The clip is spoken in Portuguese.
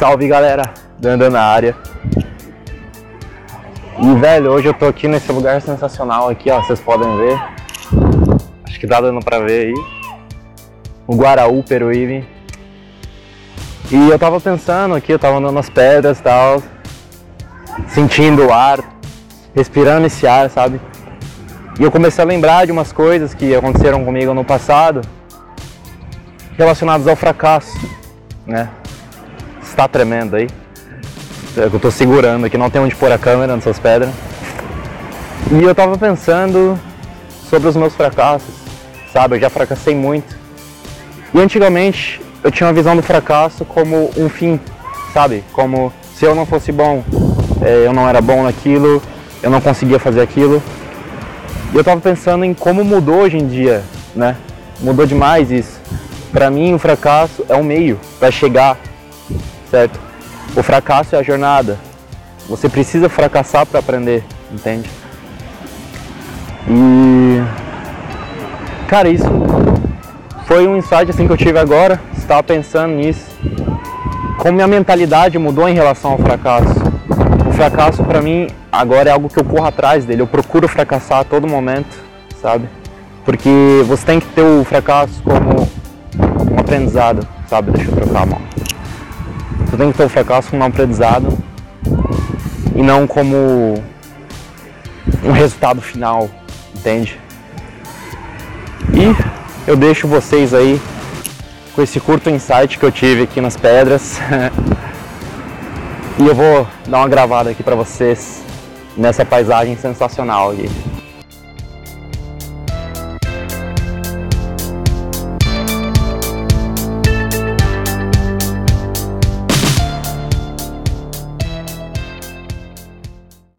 Salve galera, Dando na área. E velho, hoje eu tô aqui nesse lugar sensacional aqui, ó, vocês podem ver. Acho que tá dando pra ver aí. O Guaraú Peruíbe. E eu tava pensando aqui, eu tava andando nas pedras e tal, sentindo o ar, respirando esse ar, sabe? E eu comecei a lembrar de umas coisas que aconteceram comigo no passado relacionadas ao fracasso, né? Está tremendo aí. Eu tô segurando aqui, não tem onde pôr a câmera nessas pedras. E eu tava pensando sobre os meus fracassos, sabe? Eu já fracassei muito. E antigamente eu tinha uma visão do fracasso como um fim, sabe? Como se eu não fosse bom, é, eu não era bom naquilo, eu não conseguia fazer aquilo. E eu tava pensando em como mudou hoje em dia, né? Mudou demais isso. Para mim, o fracasso é um meio para chegar, certo? O fracasso é a jornada. Você precisa fracassar para aprender, entende? E cara, isso foi um insight assim que eu tive agora. Estava pensando nisso. Como minha mentalidade mudou em relação ao fracasso. O fracasso para mim agora é algo que eu corro atrás dele. Eu procuro fracassar a todo momento, sabe? Porque você tem que ter o fracasso como um aprendizado, sabe? Deixa eu trocar a mão. Tem que ter o fracasso como um aprendizado e não como um resultado final, entende? E eu deixo vocês aí com esse curto insight que eu tive aqui nas pedras. e eu vou dar uma gravada aqui para vocês nessa paisagem sensacional aqui.